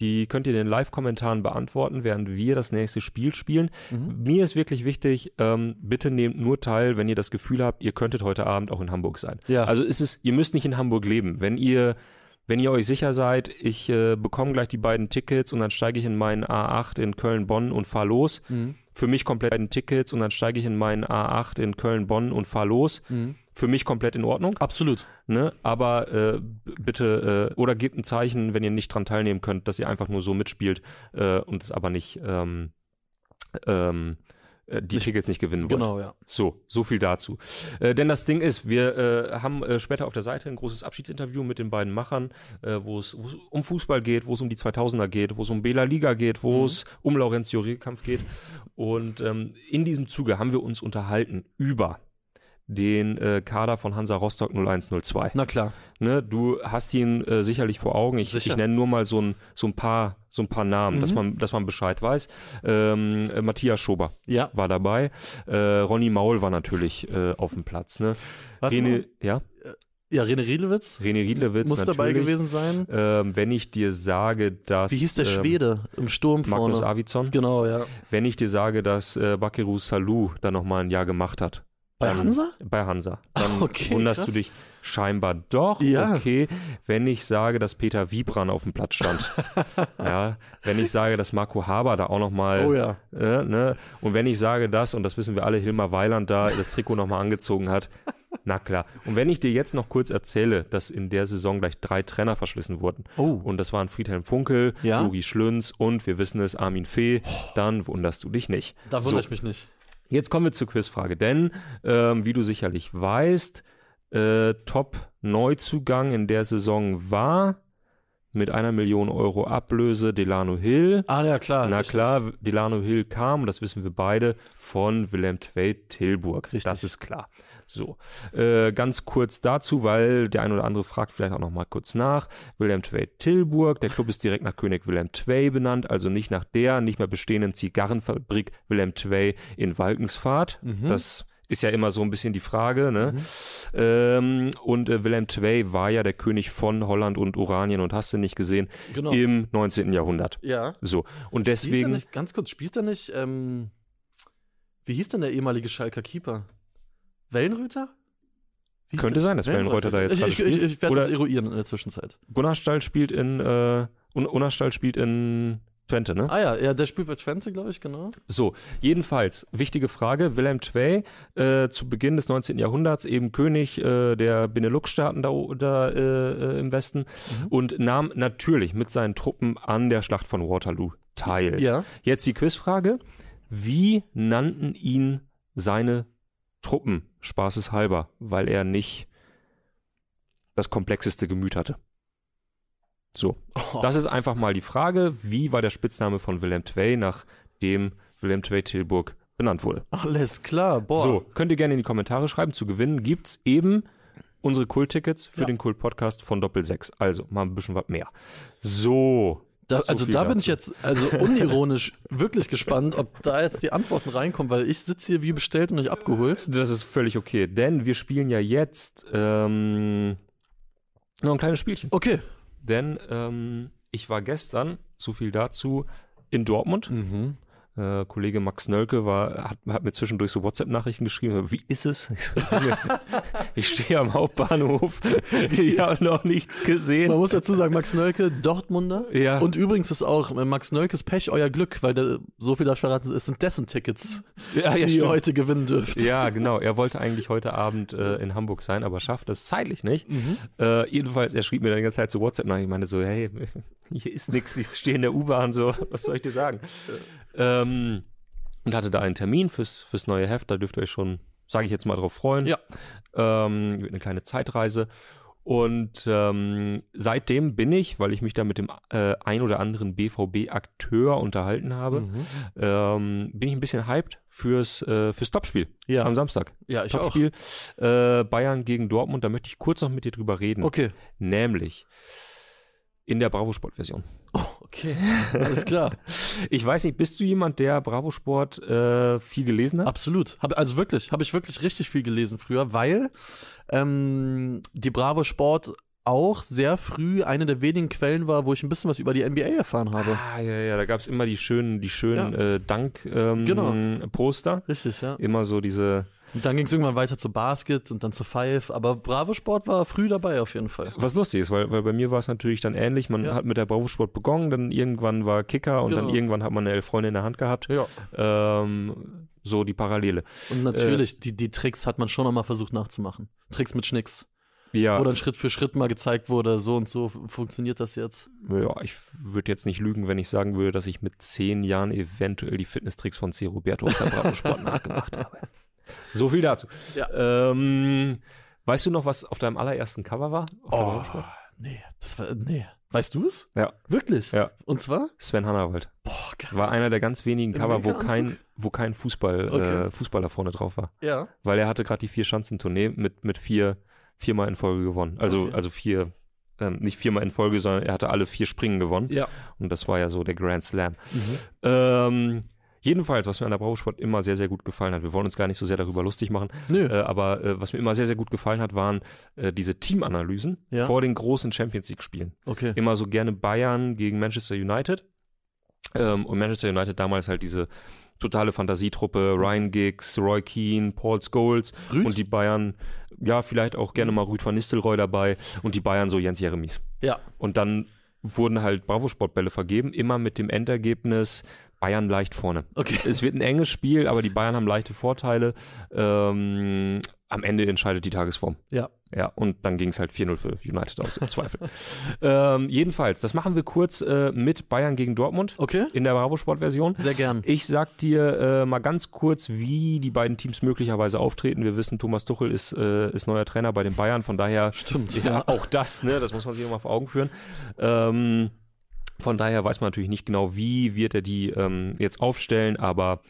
Die könnt ihr in den Live-Kommentaren beantworten, während wir das nächste Spiel spielen. Mhm. Mir ist wirklich wichtig, ähm, bitte nehmt nur teil, wenn ihr das Gefühl habt, ihr könntet heute Abend auch in Hamburg sein. Ja. Also ist es, ihr müsst nicht in Hamburg leben. Wenn ihr wenn ihr euch sicher seid, ich äh, bekomme gleich die beiden Tickets und dann steige ich in meinen A8 in Köln-Bonn und fahre los. Mhm. Für mich komplett beiden Tickets und dann steige ich in meinen A8 in Köln-Bonn und fahre los. Mhm. Für mich komplett in Ordnung. Absolut. Ne? Aber äh, bitte, äh, oder gebt ein Zeichen, wenn ihr nicht dran teilnehmen könnt, dass ihr einfach nur so mitspielt äh, und es aber nicht ähm, ähm, äh, die Nicht- Tickets nicht gewinnen wollt. Genau, ja. So, so viel dazu. Äh, denn das Ding ist, wir äh, haben äh, später auf der Seite ein großes Abschiedsinterview mit den beiden Machern, äh, wo es um Fußball geht, wo es um die 2000er geht, wo es um Bela Liga geht, wo Mhm. es um Laurenzio Rehkampf geht. Und ähm, in diesem Zuge haben wir uns unterhalten über den äh, Kader von Hansa Rostock 0102. Na klar. Ne, du hast ihn äh, sicherlich vor Augen. Ich, Sicher. ich nenne nur mal so ein, so ein paar, so ein paar Namen, dass Mhm. man, dass man Bescheid weiß. Ähm, äh, Matthias Schober Ja. war dabei. Äh, Ronny Maul war natürlich äh, auf dem Platz. Ne? Warte René, mal. ja, Ja, René Riedlewitz René Riedlewitz muss dabei natürlich. gewesen sein. Ähm, wenn ich dir sage, dass Wie hieß der ähm, Schwede im Sturm Magnus vorne? Avizon, Genau, ja. wenn ich dir sage, dass äh, Bakiru Salou da nochmal ein Jahr gemacht hat. Bei dann- Hansa? Bei Hansa. Dann Okay, wunderst krass. du dich scheinbar doch. Ja. Okay, wenn ich sage, dass Peter Wiebran auf dem Platz stand. *laughs* ja, wenn ich sage, dass Marco Haber da auch nochmal Oh ja. äh, ne? Und wenn ich sage das, und das wissen wir alle, Hilmar Weiland da das Trikot nochmal angezogen hat, na klar. Und wenn ich dir jetzt noch kurz erzähle, dass in der Saison gleich drei Trainer verschlissen wurden, Oh. und das waren Friedhelm Funkel, Ja? Schlünz und wir wissen es, Armin Fee, dann wunderst du dich nicht. Da So. wundere ich mich nicht. Jetzt kommen wir zur Quizfrage, denn ähm, wie du sicherlich weißt, äh, Top-Neuzugang in der Saison war mit einer Million Euro Ablöse Delano Hill. Ah, ja, klar. Na richtig. klar, Delano Hill kam, das wissen wir beide, von Willem Tveit Tilburg. Richtig. Das ist klar. So, äh, ganz kurz dazu, weil der ein oder andere fragt vielleicht auch noch mal kurz nach. Willem Tveit Tilburg, der Club ist direkt nach König Willem II benannt, also nicht nach der nicht mehr bestehenden Zigarrenfabrik Willem II in Walkensfahrt. Mhm. Das ist ja immer so ein bisschen die Frage, ne? Ähm, und äh, Willem II war ja der König von Holland und Oranien und hast du nicht gesehen Genau. im 19. Jahrhundert. ja. So, und Spielt deswegen, nicht, ganz kurz, spielt er nicht, ähm, wie hieß denn der ehemalige Schalker Keeper? Wellenröter? Könnte sein, dass Wellenreuter da jetzt ich, ich, ich, spielt. ich werde das eruieren in der Zwischenzeit. Gunnarstall spielt in, äh, Un- Unnerstall spielt in Twente, ne? Ah ja, ja, der spielt bei Twente, glaube ich, genau. So, jedenfalls, wichtige Frage, Wilhelm II, äh, zu Beginn des 19. Jahrhunderts eben König äh, der Benelux-Staaten da, da äh, äh, im Westen Mhm. und nahm natürlich mit seinen Truppen an der Schlacht von Waterloo teil. Ja. Jetzt die Quizfrage, wie nannten ihn seine Truppen, spaßeshalber, weil er nicht das komplexeste Gemüt hatte? So, Oh. *laughs* das ist einfach mal die Frage, wie war der Spitzname von Willem II, nachdem Willem II Tilburg benannt wurde? Alles klar, boah. So, könnt ihr gerne in die Kommentare schreiben. Zu gewinnen gibt's eben unsere Kult-Tickets für Ja. den Kult-Podcast von Doppel 6. Also, mal ein bisschen was mehr. So. Da, so also da bin dazu. ich jetzt also *laughs* unironisch wirklich gespannt, ob da jetzt die Antworten reinkommen, weil ich sitze hier wie bestellt und nicht abgeholt. Das ist völlig okay, denn wir spielen ja jetzt ähm, noch ein kleines Spielchen. Okay. Denn ähm, ich war gestern, so viel dazu, in Dortmund. Mhm. Äh, Kollege Max Nölke war, hat, hat mir zwischendurch so WhatsApp-Nachrichten geschrieben. Wie ist es? Ich, so, *laughs* stehe am Hauptbahnhof. *laughs* Ich habe noch nichts Man gesehen. muss dazu sagen, Max Nölke, Dortmunder. Ja. Und übrigens ist auch äh, Max Nölkes Pech euer Glück, weil der, so viel ich verraten, es sind dessen Tickets, ja, ja, die ihr stimmt. heute gewinnen dürft. ja, genau. Er wollte eigentlich heute Abend äh, in Hamburg sein, aber schafft das zeitlich nicht. Mhm. Äh, jedenfalls, er schrieb mir dann die ganze Zeit zu WhatsApp nach. Ich meine so, hey, *laughs* hier ist nichts, ich stehe in der U-Bahn, so, was soll ich dir sagen? Ähm, und hatte da einen Termin fürs, fürs neue Heft, da dürft ihr euch schon, sage ich jetzt mal, drauf freuen. Ja. Ähm, wird eine kleine Zeitreise. Und ähm, seitdem bin ich, weil ich mich da mit dem äh, ein oder anderen BVB-Akteur unterhalten habe, Mhm. ähm, bin ich ein bisschen hyped fürs, äh, fürs Topspiel Ja. am Samstag. Ja, ich auch. Topspiel äh, Bayern gegen Dortmund, da möchte ich kurz noch mit dir drüber reden. Okay. Nämlich in der Bravo-Sport-Version. Oh, okay. Alles klar. Ich weiß nicht, bist du jemand, der Bravo-Sport äh, viel gelesen hat? Absolut. Hab, also wirklich, habe ich wirklich richtig viel gelesen früher, weil ähm, die Bravo Sport auch sehr früh eine der wenigen Quellen war, wo ich ein bisschen was über die NBA erfahren habe. Ah, ja, ja, da gab es immer die schönen, die schönen äh, Dank-Poster. Genau. Richtig, ja. Immer so diese. Und dann ging es irgendwann weiter zu Basket und dann zu Five, aber Bravo Sport war früh dabei auf jeden Fall. Was lustig ist, weil, weil bei mir war es natürlich dann ähnlich. Man Ja. hat mit der Bravo Sport begonnen, dann irgendwann war Kicker und dann Genau. irgendwann hat man eine elf Freunde in der Hand gehabt. Ja. Ähm, so die Parallele. Und natürlich, die, die Tricks hat man schon nochmal versucht nachzumachen. Tricks mit Schnicks. Ja, Wo dann Schritt für Schritt mal gezeigt wurde, so und so funktioniert das jetzt. ja ich würde jetzt nicht lügen, wenn ich sagen würde, dass ich mit zehn Jahren eventuell die Fitnesstricks von C. Roberto aus der Bravo Sport *laughs* nachgemacht habe. So viel dazu. Ja. Ähm, weißt du noch, was auf deinem allerersten Cover war? Sport? nee, das war, nee. Weißt du es? Ja. Wirklich? Ja. Und zwar? Sven Hannawald. Boah, geil. War einer der ganz wenigen Cover, wo kein, wo kein Fußball, Okay. äh, Fußballer vorne drauf war. Ja. Weil er hatte gerade die vier Schanzentournee mit, mit vier, viermal in Folge gewonnen. Also, Okay. also vier, ähm, nicht viermal in Folge, sondern er hatte alle vier Springen gewonnen. Ja. Und das war ja so der Grand Slam. Mhm. Ähm, jedenfalls, was mir an der Brausport immer sehr, sehr gut gefallen hat, wir wollen uns gar nicht so sehr darüber lustig machen, äh, aber äh, was mir immer sehr, sehr gut gefallen hat, waren äh, diese Teamanalysen Ja. vor den großen Champions League-Spielen. okay. Immer so gerne Bayern gegen Manchester United. Ähm, und Manchester United damals halt diese totale Fantasietruppe, Ryan Giggs, Roy Keane, Paul Scholes Rüd? und die Bayern, ja, vielleicht auch gerne mal Rüd van Nistelrooy dabei und die Bayern so Jens Jeremies. ja. Und dann wurden halt Bravo-Sportbälle vergeben, immer mit dem Endergebnis Bayern leicht vorne. Okay. Es wird ein enges Spiel, aber die Bayern haben leichte Vorteile. Ähm, am Ende entscheidet die Tagesform. Ja. Ja, und dann ging es halt 4-0 für United aus, im Zweifel. *laughs* ähm, jedenfalls, das machen wir kurz äh, mit Bayern gegen Dortmund Okay. in der Bravo-Sport-Version. Sehr gern. Ich sag dir äh, mal ganz kurz, wie die beiden Teams möglicherweise auftreten. Wir wissen, Thomas Tuchel ist, äh, ist neuer Trainer bei den Bayern, von daher Stimmt. *laughs* ja, auch das, ne, das muss man sich immer vor Augen führen. Ähm, von daher weiß man natürlich nicht genau, wie wird er die ähm, jetzt aufstellen, aber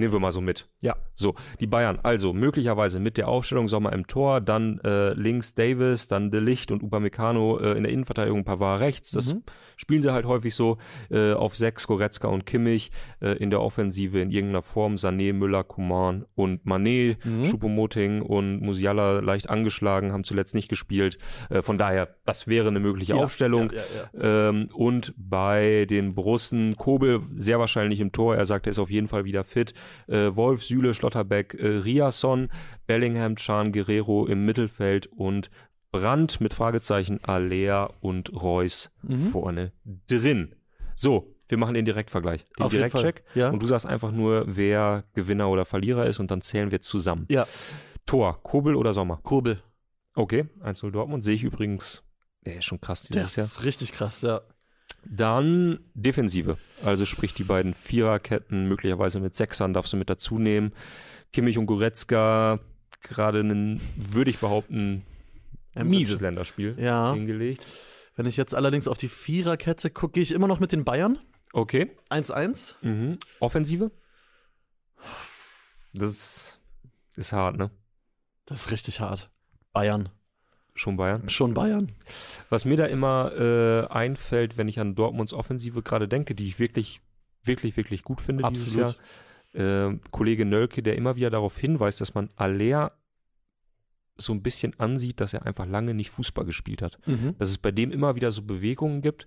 nehmen wir mal so mit. Ja. So, die Bayern, also möglicherweise mit der Aufstellung Sommer im Tor, dann äh, links Davis, dann De Licht und Upamecano äh, in der Innenverteidigung, Pavard rechts. Das Mhm. spielen sie halt häufig so. Äh, auf sechs Goretzka und Kimmich, äh, in der Offensive in irgendeiner Form Sané, Müller, Kuman und Mané, Mhm. Choupo-Moting und Musiala leicht angeschlagen, haben zuletzt nicht gespielt. Äh, von daher, das wäre eine mögliche Ja, Aufstellung. Ja, ja. Ähm, und bei den Borussen Kobel sehr wahrscheinlich im Tor. Er sagt, er ist auf jeden Fall wieder fit. Äh, Wolf, Süle, Schlotterbeck, äh, Riasson, Bellingham, Chan, Guerrero im Mittelfeld und Brandt mit Fragezeichen, Alea und Reus Mhm. vorne drin. So, wir machen den Direktvergleich, den Auf Direktcheck. Ja. Und du sagst einfach nur, wer Gewinner oder Verlierer ist und dann zählen wir zusammen. Ja. Tor, Kobel oder Sommer? Kobel. Okay, 1-0 Dortmund sehe ich übrigens. Ist schon krass dieses Das Jahr. ist richtig krass, ja. Dann Defensive. Also sprich die beiden Viererketten, möglicherweise mit Sechsern darfst du mit dazu nehmen. Kimmich und Goretzka, gerade ein, würde ich behaupten, mieses Länderspiel Ja. hingelegt. Wenn ich jetzt allerdings auf die Viererkette gucke, gehe ich immer noch mit den Bayern. Okay. 1-1. Mhm. Offensive? Das ist, ist hart, ne? Das ist richtig hart. Bayern. Schon Bayern. Schon Bayern. Was mir da immer äh, einfällt, wenn ich an Dortmunds Offensive gerade denke, die ich wirklich, wirklich, wirklich gut finde dieses Jahr. Absolut. Äh, Kollege Nölke, der immer wieder darauf hinweist, dass man Aller so ein bisschen ansieht, dass er einfach lange nicht Fußball gespielt hat. Mhm. Dass es bei dem immer wieder so Bewegungen gibt,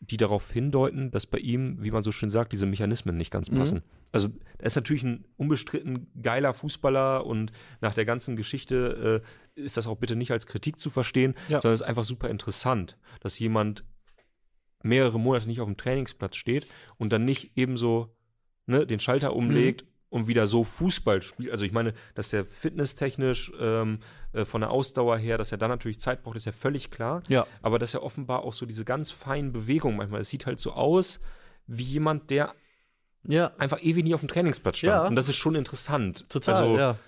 die darauf hindeuten, dass bei ihm, wie man so schön sagt, diese Mechanismen nicht ganz Mhm. passen. Also er ist natürlich ein unbestritten geiler Fußballer und nach der ganzen Geschichte äh, ist das auch bitte nicht als Kritik zu verstehen, Ja. sondern es ist einfach super interessant, dass jemand mehrere Monate nicht auf dem Trainingsplatz steht und dann nicht ebenso ne, den Schalter umlegt Mhm. Und wieder so Fußball spielt. Also ich meine, dass er fitnesstechnisch ähm, äh, von der Ausdauer her, dass er dann natürlich Zeit braucht, ist ja völlig klar. Ja. Aber dass er offenbar auch so diese ganz feinen Bewegungen manchmal, es sieht halt so aus wie jemand, der Ja. einfach ewig nie auf dem Trainingsplatz stand. Ja. Und das ist schon interessant. Total, Also ja.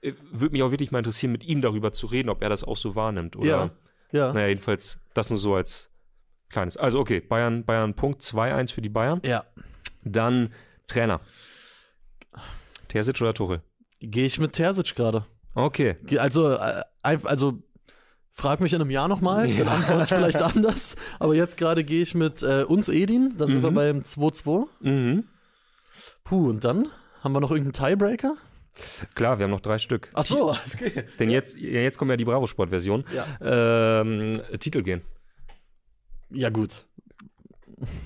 äh, würde mich auch wirklich mal interessieren, mit ihm darüber zu reden, ob er das auch so wahrnimmt. Oder, Ja. Ja. naja, jedenfalls das nur so als kleines. Also okay, Bayern, Bayern Punkt 2-1 für die Bayern. Ja. Dann Trainer. Terzic oder Tuchel? Gehe ich mit Terzic gerade. Okay. Also, äh, also frag mich in einem Jahr nochmal, dann Ja. antworte ich vielleicht *laughs* anders. Aber jetzt gerade gehe ich mit äh, uns Edin, dann sind wir Mhm. beim 2-2. Mhm. Puh, und dann haben wir noch irgendeinen Tiebreaker? Klar, wir haben noch drei Stück. Ach so, *laughs* es geht. Denn jetzt, jetzt kommt ja die Bravo-Sport-Version. Ja. Ähm, Titel gehen. Ja, gut.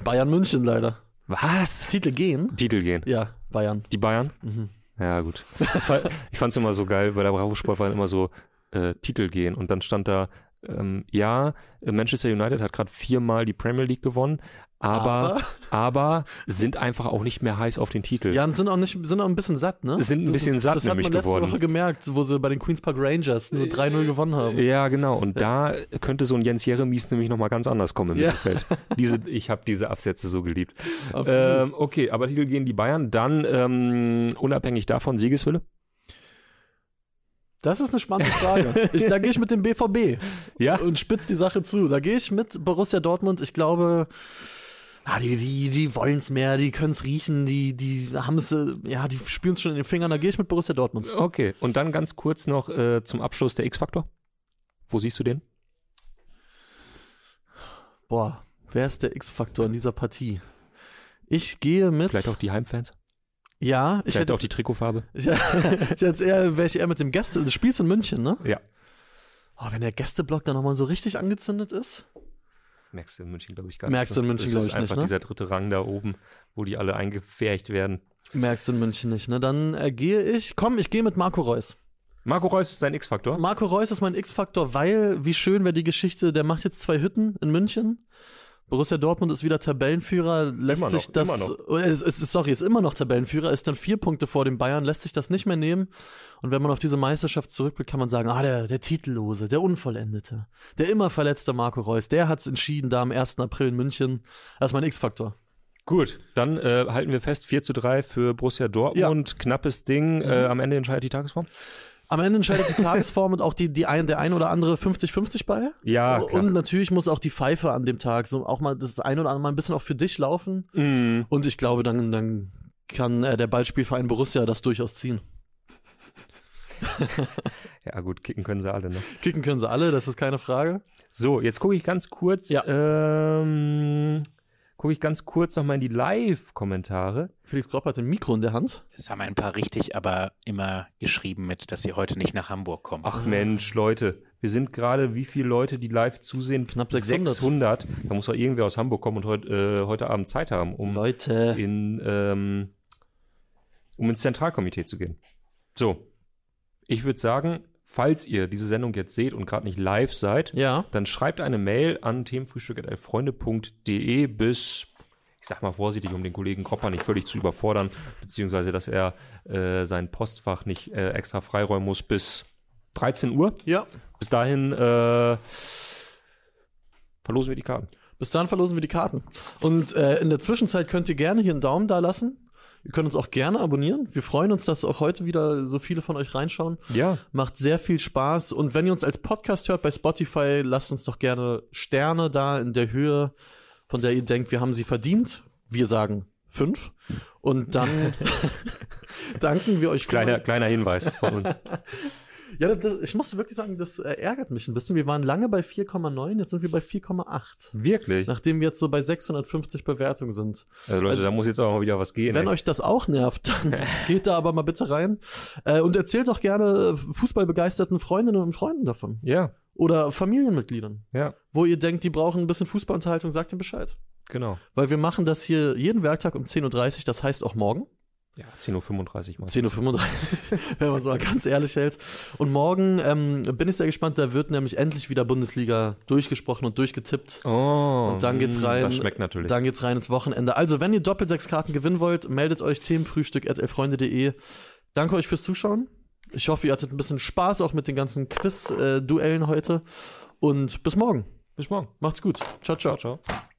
Bayern München leider. Was? Titel gehen? Titel gehen. Ja, Bayern. Die Bayern? Mhm. Ja, gut. War, ich fand es immer so geil, bei der Bravo-Sport waren immer so äh, Titel gehen und dann stand da, ähm, ja, Manchester United hat gerade viermal die Premier League gewonnen, aber, aber, sind einfach auch nicht mehr heiß auf den Titel. Ja, und sind auch nicht, sind auch ein bisschen satt, ne? Sind ein bisschen das, satt das hat nämlich man letzte geworden. Woche gemerkt, wo sie bei den Queens Park Rangers nur 3-0 gewonnen haben. Ja, genau. Und da könnte so ein Jens Jeremies nämlich nochmal ganz anders kommen im Ja. Mittelfeld. Diese, ich habe diese Absätze so geliebt. Absolut. Ähm, okay, aber Titel gehen die Bayern. Dann ähm, unabhängig davon Siegeswille. Das ist eine spannende Frage. Ich, da gehe ich mit dem BVB *laughs* Ja. und spitz die Sache zu. Da gehe ich mit Borussia Dortmund. Ich glaube, ah, die, die, die wollen es mehr, die können es riechen, die, die haben es, ja, die spüren es schon in den Fingern. Da gehe ich mit Borussia Dortmund. Okay, und dann ganz kurz noch äh, zum Abschluss der X-Faktor. Wo siehst du den? Boah, wer ist der X-Faktor in dieser Partie? Ich gehe mit. Vielleicht auch die Heimfans? Ja, ich Vielleicht hätte auch die Trikotfarbe? *laughs* Ich, ich hätte eher, wäre ich eher mit dem Gäste, das Spielst in München, ne? Ja. Oh, wenn der Gästeblock dann nochmal so richtig angezündet ist. Merkst du in München, glaube ich, gar Merkst nicht. du in München, Das glaub ist ich, nicht, einfach ne? dieser dritte Rang da oben, wo die alle eingefärcht werden. Merkst du in München nicht, ne? Dann äh, gehe ich, komm, ich gehe mit Marco Reus. Marco Reus ist dein X-Faktor? Marco Reus ist mein X-Faktor, weil, wie schön wäre die Geschichte, der macht jetzt zwei Hütten in München. Borussia Dortmund ist wieder Tabellenführer, lässt noch, sich das, immer noch. Oh, es, ist- sorry, ist immer noch Tabellenführer, ist dann vier Punkte vor den Bayern, lässt sich das nicht mehr nehmen. Und wenn man auf diese Meisterschaft zurückblickt, kann man sagen, ah, der, der Titellose, der Unvollendete, der immer verletzte Marco Reus, der hat's entschieden da am 1. April in München. Das ist mein X-Faktor. Gut, dann äh, halten wir fest, 4 zu 3 für Borussia Dortmund. Knappes Ding. Mhm. Äh, am Ende entscheidet die Tagesform? Am Ende entscheidet die Tagesform und auch die, die ein, der ein oder andere 50-50 bei. Ja, klar. Und natürlich muss auch die Pfeife an dem Tag so auch mal das ein oder andere mal ein bisschen auch für dich laufen. Mm. Und ich glaube, dann, dann kann äh, der Ballspielverein Borussia das durchaus ziehen. *laughs* Ja, gut, kicken können sie alle, ne? Kicken können sie alle, das ist keine Frage. So, jetzt gucke ich ganz kurz, Ja. ähm, gucke ich ganz kurz nochmal in die Live-Kommentare. Felix Gropp hat ein Mikro in der Hand. Es haben ein paar richtig, aber immer geschrieben mit, dass sie heute nicht nach Hamburg kommen. Ach Mensch, Leute, wir sind gerade, wie viele Leute, die live zusehen? Knapp 600. 600. Da muss doch irgendwer aus Hamburg kommen und heut, äh, heute Abend Zeit haben, um Leute. in, ähm, um ins Zentralkomitee zu gehen. So, ich würde sagen, falls ihr diese Sendung jetzt seht und gerade nicht live seid, Ja. dann schreibt eine Mail an themenfrühstück.freunde.de bis, ich sag mal vorsichtig, um den Kollegen Kopper nicht völlig zu überfordern, beziehungsweise, dass er äh, sein Postfach nicht äh, extra freiräumen muss bis 13 Uhr. Ja. Bis dahin äh, verlosen wir die Karten. Bis dann verlosen wir die Karten. Und äh, in der Zwischenzeit könnt ihr gerne hier einen Daumen da lassen. Ihr könnt uns auch gerne abonnieren. Wir freuen uns, dass auch heute wieder so viele von euch reinschauen. Ja. Macht sehr viel Spaß. Und wenn ihr uns als Podcast hört bei Spotify, lasst uns doch gerne Sterne da in der Höhe, von der ihr denkt, wir haben sie verdient. Wir sagen fünf. Und dann *laughs* *laughs* danken wir euch Kleiner, kleiner Hinweis von uns. *laughs* Ja, das, ich muss wirklich sagen, das äh, ärgert mich ein bisschen. Wir waren lange bei 4,9, jetzt sind wir bei 4,8. Wirklich? Nachdem wir jetzt so bei 650 Bewertungen sind. Also Leute, Also, da muss jetzt auch mal wieder was gehen. Wenn ey. euch das auch nervt, dann *laughs* geht da aber mal bitte rein. Äh, und erzählt doch gerne fußballbegeisterten Freundinnen und Freunden davon. ja, Oder Familienmitgliedern. ja, Wo ihr denkt, die brauchen ein bisschen Fußballunterhaltung, sagt ihnen Bescheid. genau. Weil wir machen das hier jeden Werktag um 10.30 Uhr, das heißt auch morgen. Ja, 10.35 Uhr mal. 10.35 Uhr, *laughs* wenn man es mal ganz ehrlich hält. Und morgen ähm, bin ich sehr gespannt, da wird nämlich endlich wieder Bundesliga durchgesprochen und durchgetippt. Oh, Und dann geht's mm, rein. Das schmeckt natürlich. Dann geht's rein ins Wochenende. Also, wenn ihr doppelt sechs Karten gewinnen wollt, meldet euch themenfrühstück.elfreunde.de. Danke euch fürs Zuschauen. Ich hoffe, ihr hattet ein bisschen Spaß auch mit den ganzen Quiz-Duellen heute. Und bis morgen. Bis morgen. Macht's gut. Ciao, ciao. Ciao, ciao.